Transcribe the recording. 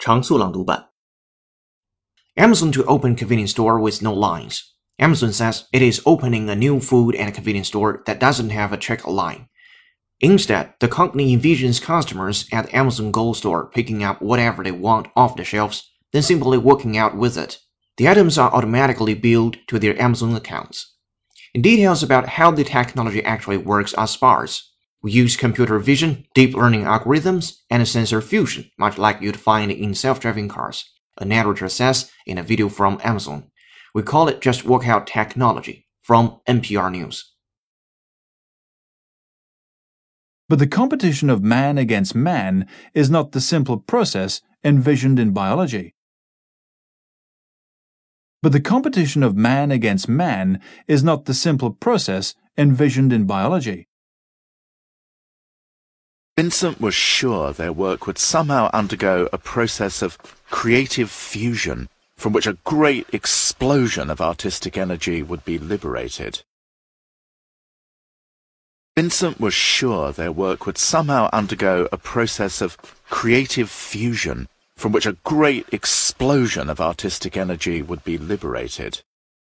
常速朗读版。Amazon to open convenience store with no lines. Amazon says it is opening a new food and convenience store that doesn't have a checkout line. Instead, the company envisions customers at Amazon Go store picking up whatever they want off the shelves, then simply walking out with it. The items are automatically billed to their Amazon accounts. Details about how the technology actually works are sparse. we use computer vision, deep learning algorithms, and sensor fusion, much like you'd find in self-driving cars, a narrator says in a video from Amazon. We call it Just Walk Out technology, from NPR News. But the competition of man against man is not the simple process envisioned in biology. But the competition of man against man is not the simple process envisioned in biology. Vincent was sure their work would somehow undergo a process of creative fusion from which a great explosion of artistic energy would be liberated. Vincent was sure their work would somehow undergo a process of creative fusion from which a great explosion of artistic energy would be liberated.